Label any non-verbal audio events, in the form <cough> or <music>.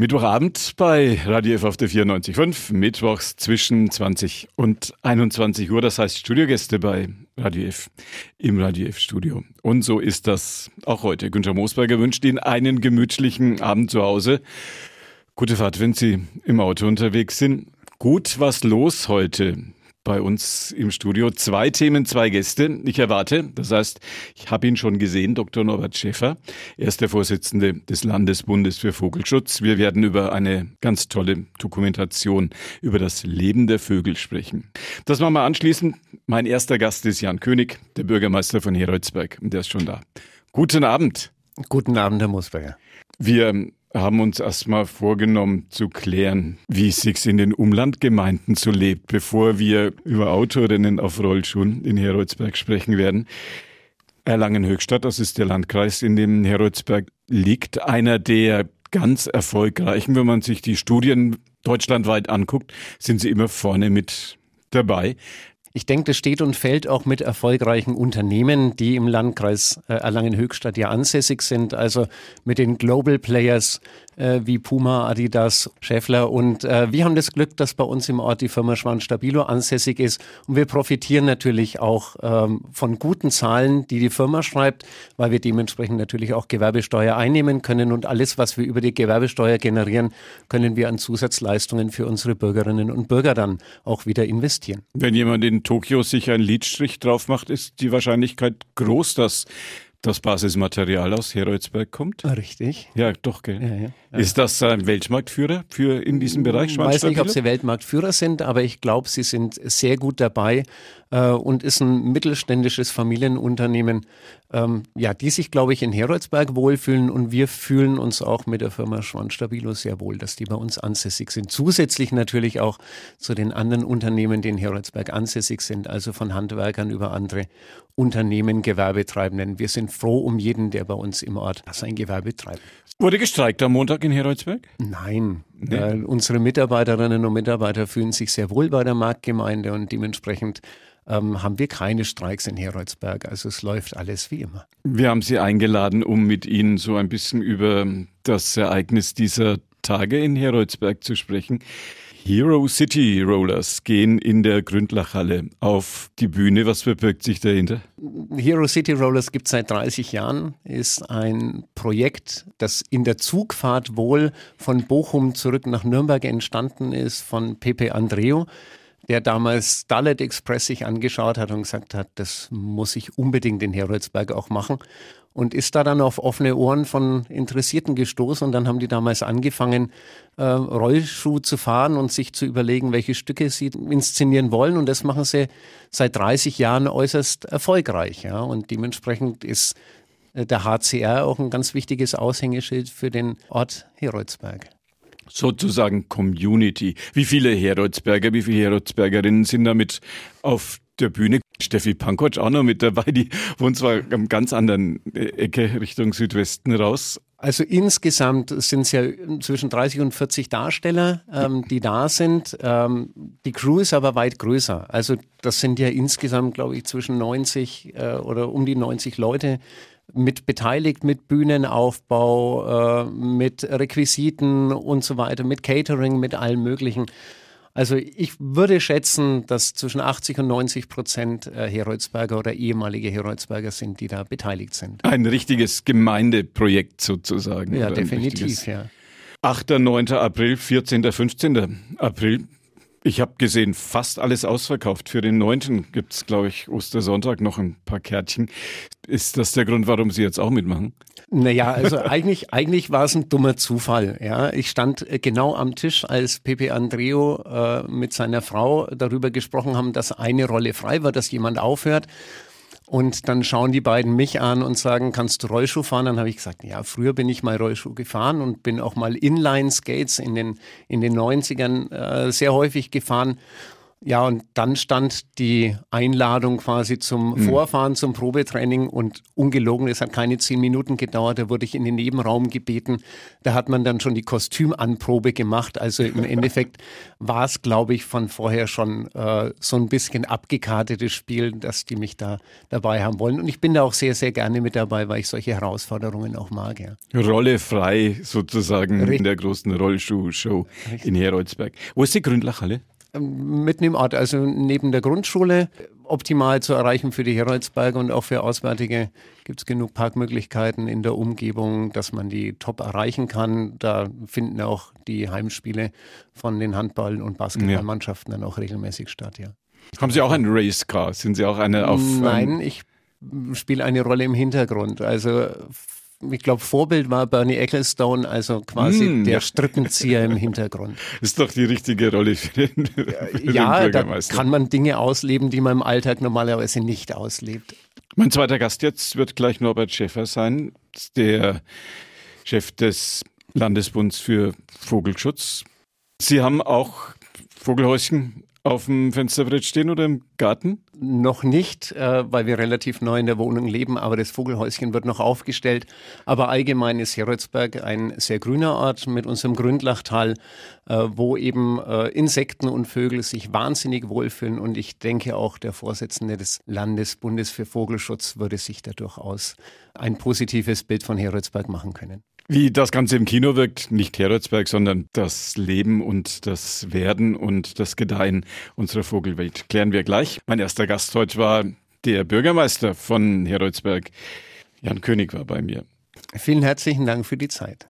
Mittwochabend bei Radio F auf der 94.5, mittwochs zwischen 20 und 21 Uhr. Das heißt Studiogäste bei Radio F im Radio F Studio. Und so ist das auch heute. Günther Moosberger wünscht Ihnen einen gemütlichen Abend zu Hause. Gute Fahrt, wenn Sie im Auto unterwegs sind. Gut, was los heute? Bei uns im Studio. Zwei Themen, zwei Gäste. Ich erwarte, das heißt, ich habe ihn schon gesehen, Dr. Norbert Schäfer. Er ist der Vorsitzende des Landesbundes für Vogelschutz. Wir werden über eine ganz tolle Dokumentation über das Leben der Vögel sprechen. Das machen wir anschließend. Mein erster Gast ist Jan König, der Bürgermeister von Heroldsberg. Und der ist schon da. Guten Abend. Guten Abend, Herr Musberger. Wir haben uns erstmal vorgenommen zu klären, wie es sich in den Umlandgemeinden so lebt, bevor wir über Autorennen auf Rollschuhen in Heroldsberg sprechen werden. Erlangen-Höchstadt, das ist der Landkreis, in dem Heroldsberg liegt, einer der ganz erfolgreichen, wenn man sich die Studien deutschlandweit anguckt, sind sie immer vorne mit dabei. Ich denke, das steht und fällt auch mit erfolgreichen Unternehmen, die im Landkreis äh, Erlangen-Höchstadt ja ansässig sind, also mit den Global Players äh, wie Puma, Adidas, Schäffler. Und äh, wir haben das Glück, dass bei uns im Ort die Firma Schwan Stabilo ansässig ist. Und wir profitieren natürlich auch ähm, von guten Zahlen, die die Firma schreibt, weil wir dementsprechend natürlich auch Gewerbesteuer einnehmen können. Und alles, was wir über die Gewerbesteuer generieren, können wir an Zusatzleistungen für unsere Bürgerinnen und Bürger dann auch wieder investieren. Wenn jemand in Tokio sich einen Lidstrich drauf macht, ist die Wahrscheinlichkeit groß, dass das Basismaterial aus Heroldsberg kommt? Richtig. Ja, doch, gell. Ja, ja. Ist das ein Weltmarktführer für in diesem Bereich? Ich weiß nicht, ob sie Weltmarktführer sind, aber ich glaube, sie sind sehr gut dabei äh, und ist ein mittelständisches Familienunternehmen, ähm, ja, die sich, glaube ich, in Heroldsberg wohlfühlen und wir fühlen uns auch mit der Firma Schwann-Stabilo sehr wohl, dass die bei uns ansässig sind. Zusätzlich natürlich auch zu den anderen Unternehmen, die in Heroldsberg ansässig sind, also von Handwerkern über andere Unternehmen, Gewerbetreibenden. Wir sind froh um jeden, der bei uns im Ort sein Gewerbe treibt. Wurde gestreikt am Montag in Heroldsberg? Nein. Nee. Äh, unsere Mitarbeiterinnen und Mitarbeiter fühlen sich sehr wohl bei der Marktgemeinde und dementsprechend ähm, haben wir keine Streiks in Heroldsberg. Also es läuft alles wie immer. Wir haben Sie eingeladen, um mit Ihnen so ein bisschen über das Ereignis dieser Tage in Heroldsberg zu sprechen. Hero City Rollers gehen in der Gründlachhalle auf die Bühne. Was verbirgt sich dahinter? Hero City Rollers gibt es seit 30 Jahren, ist ein Projekt, das in der Zugfahrt wohl von Bochum zurück nach Nürnberg entstanden ist, von Pepe Andreo der damals Starlight Express sich angeschaut hat und gesagt hat, das muss ich unbedingt in Heroldsberg auch machen und ist da dann auf offene Ohren von Interessierten gestoßen und dann haben die damals angefangen, äh, Rollschuh zu fahren und sich zu überlegen, welche Stücke sie inszenieren wollen und das machen sie seit 30 Jahren äußerst erfolgreich. Ja? Und dementsprechend ist äh, der HCR auch ein ganz wichtiges Aushängeschild für den Ort Heroldsberg sozusagen Community. Wie viele Heroldsberger, wie viele Heroldsbergerinnen sind damit auf der Bühne? Steffi Pankotsch auch noch mit dabei, die wohnt zwar am ganz anderen äh, Ecke Richtung Südwesten raus. Also insgesamt sind es ja zwischen 30 und 40 Darsteller, ähm, die da sind. Ähm, die Crew ist aber weit größer. Also das sind ja insgesamt, glaube ich, zwischen 90 äh, oder um die 90 Leute mit beteiligt, mit Bühnenaufbau, äh, mit Requisiten und so weiter, mit Catering, mit allem Möglichen. Also ich würde schätzen, dass zwischen 80 und 90 Prozent äh, Heroldsberger oder ehemalige Heroldsberger sind, die da beteiligt sind. Ein richtiges Gemeindeprojekt sozusagen. Ja, definitiv, ja. 8., 9. April, 14., 15. April. Ich habe gesehen, fast alles ausverkauft. Für den 9. gibt es, glaube ich, Ostersonntag noch ein paar Kärtchen. Ist das der Grund, warum Sie jetzt auch mitmachen? Naja, also <laughs> eigentlich, eigentlich war es ein dummer Zufall. Ja, ich stand äh, genau am Tisch, als Pepe Andreo äh, mit seiner Frau darüber gesprochen haben, dass eine Rolle frei war, dass jemand aufhört. Und dann schauen die beiden mich an und sagen, kannst du Rollschuh fahren? Dann habe ich gesagt, ja, früher bin ich mal Rollschuh gefahren und bin auch mal Inline-Skates in den, in den 90ern äh, sehr häufig gefahren. Ja, und dann stand die Einladung quasi zum mhm. Vorfahren, zum Probetraining und ungelogen, es hat keine zehn Minuten gedauert, da wurde ich in den Nebenraum gebeten. Da hat man dann schon die Kostümanprobe gemacht. Also im <laughs> Endeffekt war es, glaube ich, von vorher schon äh, so ein bisschen abgekartetes Spiel, dass die mich da dabei haben wollen. Und ich bin da auch sehr, sehr gerne mit dabei, weil ich solche Herausforderungen auch mag. Ja. Rolle frei sozusagen Richtig. in der großen Rollschuh-Show in Heroldsberg. Wo ist die Gründlachhalle? Mitten im Ort, also neben der Grundschule, optimal zu erreichen für die Heroldsberge und auch für Auswärtige gibt es genug Parkmöglichkeiten in der Umgebung, dass man die top erreichen kann. Da finden auch die Heimspiele von den Handball- und Basketballmannschaften ja. dann auch regelmäßig statt, ja. Haben Sie auch ein Racecar? Sind Sie auch eine auf. Nein, ich spiele eine Rolle im Hintergrund. Also ich glaube, Vorbild war Bernie Ecclestone, also quasi mm, der. Strippenzieher im Hintergrund. <laughs> Ist doch die richtige Rolle für den, für ja, den Bürgermeister. Da kann man Dinge ausleben, die man im Alltag normalerweise nicht auslebt. Mein zweiter Gast jetzt wird gleich Norbert Schäffer sein, der Chef des Landesbunds für Vogelschutz. Sie haben auch Vogelhäuschen auf dem Fensterbrett stehen oder im Garten? Noch nicht, äh, weil wir relativ neu in der Wohnung leben, aber das Vogelhäuschen wird noch aufgestellt. Aber allgemein ist Heroldsberg ein sehr grüner Ort mit unserem Gründlachtal, äh, wo eben äh, Insekten und Vögel sich wahnsinnig wohlfühlen. Und ich denke auch, der Vorsitzende des Landesbundes für Vogelschutz würde sich da durchaus ein positives Bild von Heroldsberg machen können. Wie das Ganze im Kino wirkt, nicht Heroldsberg, sondern das Leben und das Werden und das Gedeihen unserer Vogelwelt, klären wir gleich. Mein erster Gast heute war der Bürgermeister von Heroldsberg. Jan König war bei mir. Vielen herzlichen Dank für die Zeit.